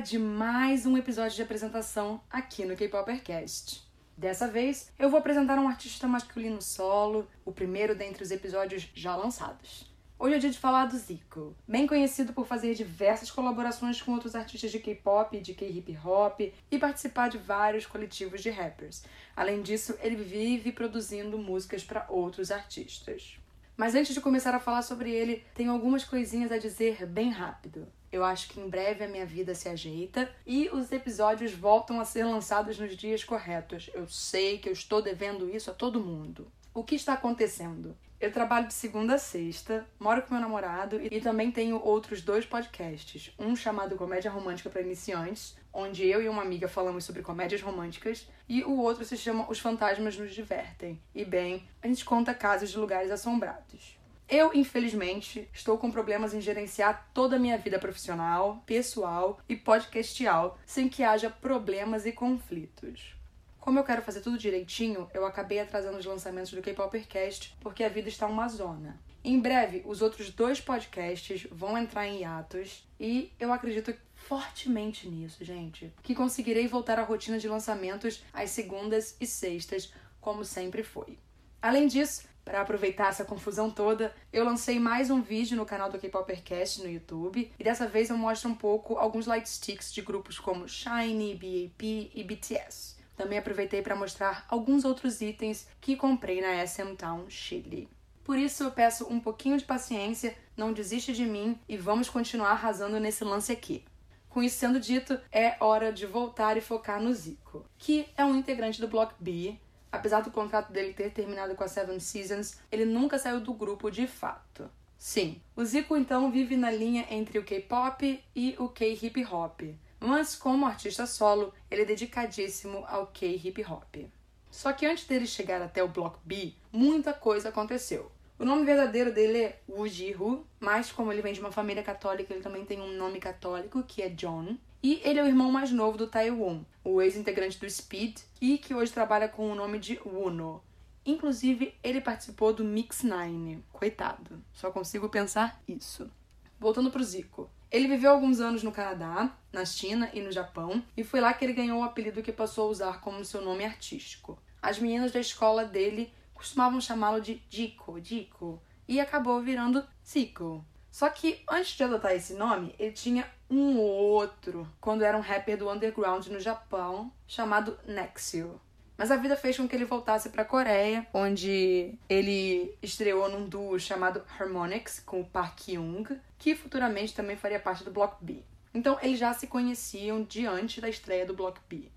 de mais um episódio de apresentação aqui no K-Popercast. Dessa vez, eu vou apresentar um artista masculino solo, o primeiro dentre os episódios já lançados. Hoje é dia de falar do Zico, bem conhecido por fazer diversas colaborações com outros artistas de K-pop de K-hip hop e participar de vários coletivos de rappers. Além disso, ele vive produzindo músicas para outros artistas. Mas antes de começar a falar sobre ele, tenho algumas coisinhas a dizer bem rápido. Eu acho que em breve a minha vida se ajeita e os episódios voltam a ser lançados nos dias corretos. Eu sei que eu estou devendo isso a todo mundo. O que está acontecendo? Eu trabalho de segunda a sexta, moro com meu namorado e também tenho outros dois podcasts. Um chamado Comédia Romântica para Iniciantes, onde eu e uma amiga falamos sobre comédias românticas, e o outro se chama Os Fantasmas Nos Divertem. E bem, a gente conta casos de lugares assombrados. Eu, infelizmente, estou com problemas em gerenciar toda a minha vida profissional, pessoal e podcastial sem que haja problemas e conflitos. Como eu quero fazer tudo direitinho, eu acabei atrasando os lançamentos do K-Popercast porque a vida está uma zona. Em breve, os outros dois podcasts vão entrar em hiatos e eu acredito fortemente nisso, gente, que conseguirei voltar à rotina de lançamentos às segundas e sextas, como sempre foi. Além disso, para aproveitar essa confusão toda, eu lancei mais um vídeo no canal do K-Popercast no YouTube e dessa vez eu mostro um pouco alguns lightsticks de grupos como Shiny, BAP e BTS. Também aproveitei para mostrar alguns outros itens que comprei na SM Town Chile. Por isso eu peço um pouquinho de paciência, não desiste de mim e vamos continuar arrasando nesse lance aqui. Com isso sendo dito, é hora de voltar e focar no Zico, que é um integrante do Block B. Apesar do contrato dele ter terminado com a Seven Seasons, ele nunca saiu do grupo de fato. Sim, o Zico então vive na linha entre o K-pop e o K-hip hop, mas como artista solo, ele é dedicadíssimo ao K-hip hop. Só que antes dele chegar até o Block B, muita coisa aconteceu. O nome verdadeiro dele é Woo Ji-hoo, mas como ele vem de uma família católica, ele também tem um nome católico, que é John. E ele é o irmão mais novo do Taiwan, o ex-integrante do Speed, e que hoje trabalha com o nome de Uno. Inclusive, ele participou do Mix Nine. Coitado. Só consigo pensar isso. Voltando pro Zico. Ele viveu alguns anos no Canadá, na China e no Japão, e foi lá que ele ganhou o apelido que passou a usar como seu nome artístico. As meninas da escola dele costumavam chamá-lo de Dico, Dico, e acabou virando Zico. Só que antes de adotar esse nome, ele tinha um outro, quando era um rapper do underground no Japão, chamado Nexio. Mas a vida fez com que ele voltasse para a Coreia, onde ele estreou num duo chamado Harmonix com o Park Kyung, que futuramente também faria parte do Block B. Então eles já se conheciam diante da estreia do Block B.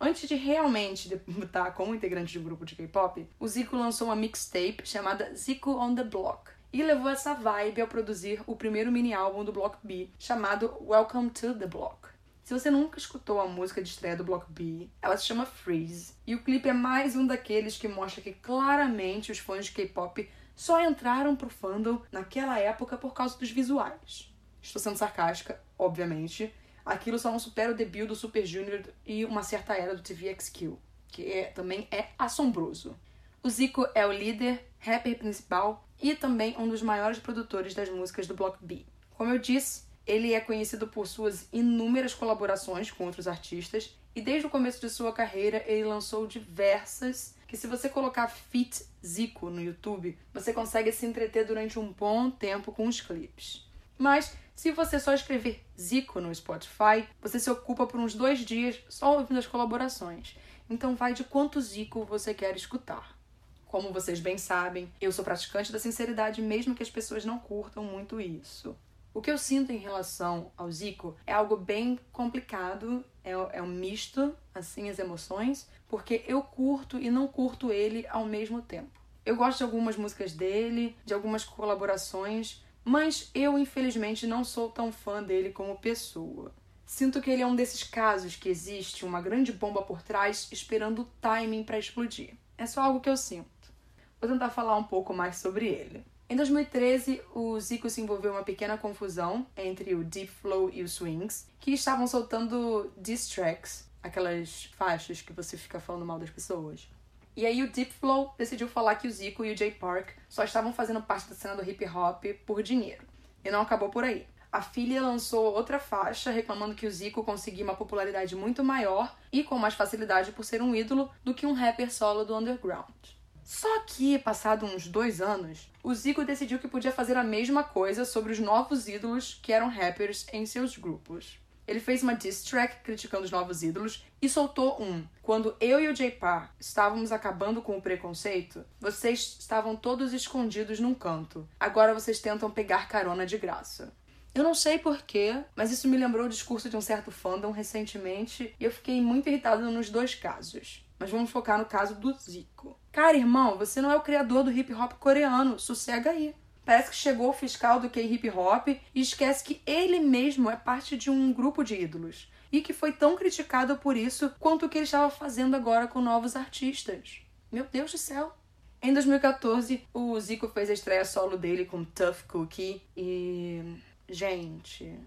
Antes de realmente debutar como integrante de um grupo de K-pop, o Zico lançou uma mixtape chamada Zico on the Block e levou essa vibe ao produzir o primeiro mini álbum do Block B, chamado Welcome to the Block. Se você nunca escutou a música de estreia do Block B, ela se chama Freeze. E o clipe é mais um daqueles que mostra que claramente os fãs de K-pop só entraram pro fandom naquela época por causa dos visuais. Estou sendo sarcástica, obviamente. Aquilo só não supera o debut do Super Junior e uma certa era do TVXQ, que é, também é assombroso. O Zico é o líder, rapper principal e também um dos maiores produtores das músicas do Block B. Como eu disse, ele é conhecido por suas inúmeras colaborações com outros artistas e desde o começo de sua carreira ele lançou diversas que se você colocar Fit Zico no YouTube, você consegue se entreter durante um bom tempo com os clipes. Mas se você só escrever Zico no Spotify, você se ocupa por uns dois dias só ouvindo as colaborações. Então vai de quanto Zico você quer escutar. Como vocês bem sabem, eu sou praticante da sinceridade mesmo que as pessoas não curtam muito isso. O que eu sinto em relação ao Zico é algo bem complicado, é, é um misto, assim, as emoções, porque eu curto e não curto ele ao mesmo tempo. Eu gosto de algumas músicas dele, de algumas colaborações, mas eu, infelizmente, não sou tão fã dele como pessoa. Sinto que ele é um desses casos que existe uma grande bomba por trás esperando o timing para explodir. É só algo que eu sinto. Vou tentar falar um pouco mais sobre ele. Em 2013, o Zico se envolveu em uma pequena confusão entre o Deep Flow e os Swings, que estavam soltando diss tracks, aquelas faixas que você fica falando mal das pessoas. E aí o Deep Flow decidiu falar que o Zico e o Jay Park só estavam fazendo parte da cena do hip hop por dinheiro. E não acabou por aí. a filha lançou outra faixa reclamando que o Zico conseguia uma popularidade muito maior e com mais facilidade por ser um ídolo do que um rapper solo do underground. Só que, passado uns dois anos, o Zico decidiu que podia fazer a mesma coisa sobre os novos ídolos que eram rappers em seus grupos. Ele fez uma diss track criticando os novos ídolos e soltou um. Quando eu e o J-Par estávamos acabando com o preconceito, vocês estavam todos escondidos num canto. Agora vocês tentam pegar carona de graça. Eu não sei porquê, mas isso me lembrou o discurso de um certo fandom recentemente e eu fiquei muito irritada nos dois casos. Mas vamos focar no caso do Zico. Cara, irmão, você não é o criador do hip hop coreano, sossega aí. Parece que chegou o fiscal do K-hip hop e esquece que ele mesmo é parte de um grupo de ídolos e que foi tão criticado por isso quanto o que ele estava fazendo agora com novos artistas. Meu Deus do céu! Em 2014, o Zico fez a estreia solo dele com Tough Cookie e. Gente.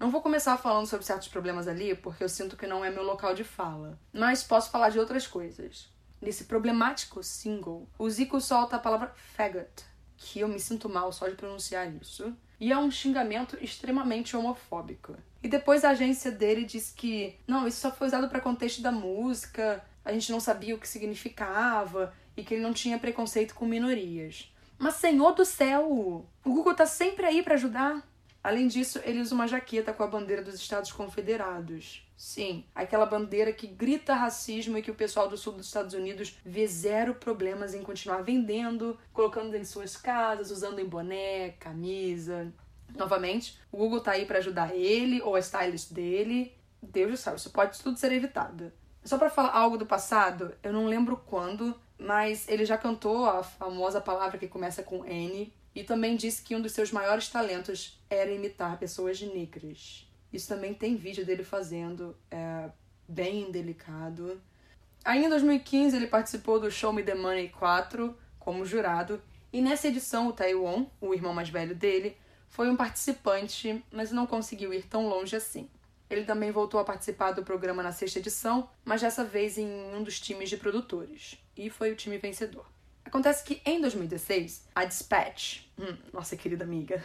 Não vou começar falando sobre certos problemas ali, porque eu sinto que não é meu local de fala. Mas posso falar de outras coisas. Nesse problemático single, o Zico solta a palavra faggot, que eu me sinto mal só de pronunciar isso. E é um xingamento extremamente homofóbico. E depois a agência dele disse que, não, isso só foi usado para contexto da música, a gente não sabia o que significava e que ele não tinha preconceito com minorias. Mas, Senhor do céu, o Google tá sempre aí para ajudar. Além disso, ele usa uma jaqueta com a bandeira dos Estados Confederados. Sim, aquela bandeira que grita racismo e que o pessoal do sul dos Estados Unidos vê zero problemas em continuar vendendo, colocando em suas casas, usando em boné, camisa. Novamente, o Google tá aí para ajudar ele ou a stylist dele. Deus do céu, isso pode tudo ser evitado. Só para falar algo do passado, eu não lembro quando, mas ele já cantou a famosa palavra que começa com N e também disse que um dos seus maiores talentos era imitar pessoas negras. Isso também tem vídeo dele fazendo, é bem delicado. Aí em 2015 ele participou do Show Me the Money 4 como jurado, e nessa edição o Taiwan, o irmão mais velho dele, foi um participante, mas não conseguiu ir tão longe assim. Ele também voltou a participar do programa na sexta edição, mas dessa vez em um dos times de produtores, e foi o time vencedor. Acontece que em 2016, a Dispatch, hum, nossa querida amiga,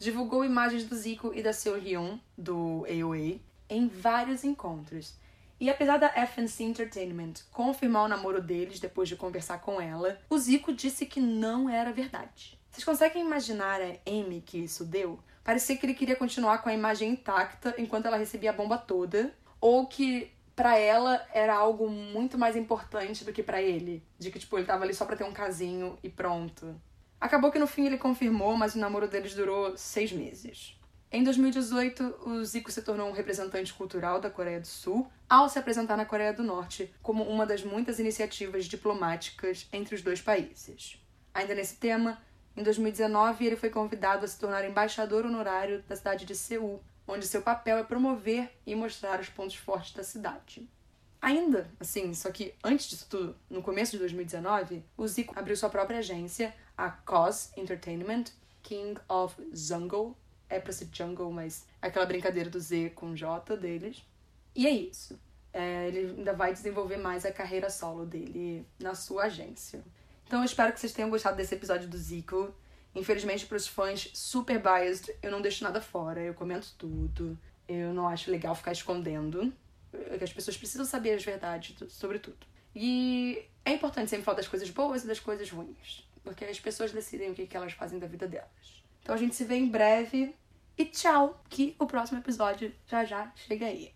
divulgou imagens do Zico e da Seo Hyun, do AOA, em vários encontros. E apesar da FNC Entertainment confirmar o namoro deles depois de conversar com ela, o Zico disse que não era verdade. Vocês conseguem imaginar a Amy que isso deu? Parecia que ele queria continuar com a imagem intacta enquanto ela recebia a bomba toda, ou que para ela era algo muito mais importante do que para ele, de que tipo ele tava ali só para ter um casinho e pronto. Acabou que no fim ele confirmou, mas o namoro deles durou seis meses. Em 2018, o Zico se tornou um representante cultural da Coreia do Sul ao se apresentar na Coreia do Norte como uma das muitas iniciativas diplomáticas entre os dois países. Ainda nesse tema, em 2019 ele foi convidado a se tornar embaixador honorário da cidade de Seul, onde seu papel é promover e mostrar os pontos fortes da cidade. Ainda assim, só que antes disso tudo, no começo de 2019, o Zico abriu sua própria agência, a Cos Entertainment, King of Jungle. É pra ser Jungle, mas é aquela brincadeira do Z com J deles. E é isso. É, ele ainda vai desenvolver mais a carreira solo dele na sua agência. Então eu espero que vocês tenham gostado desse episódio do Zico. Infelizmente, para os fãs super biased, eu não deixo nada fora, eu comento tudo. Eu não acho legal ficar escondendo. É as pessoas precisam saber as verdades sobre tudo. E é importante sempre falar das coisas boas e das coisas ruins, porque as pessoas decidem o que elas fazem da vida delas. Então a gente se vê em breve e tchau, que o próximo episódio já já chega aí.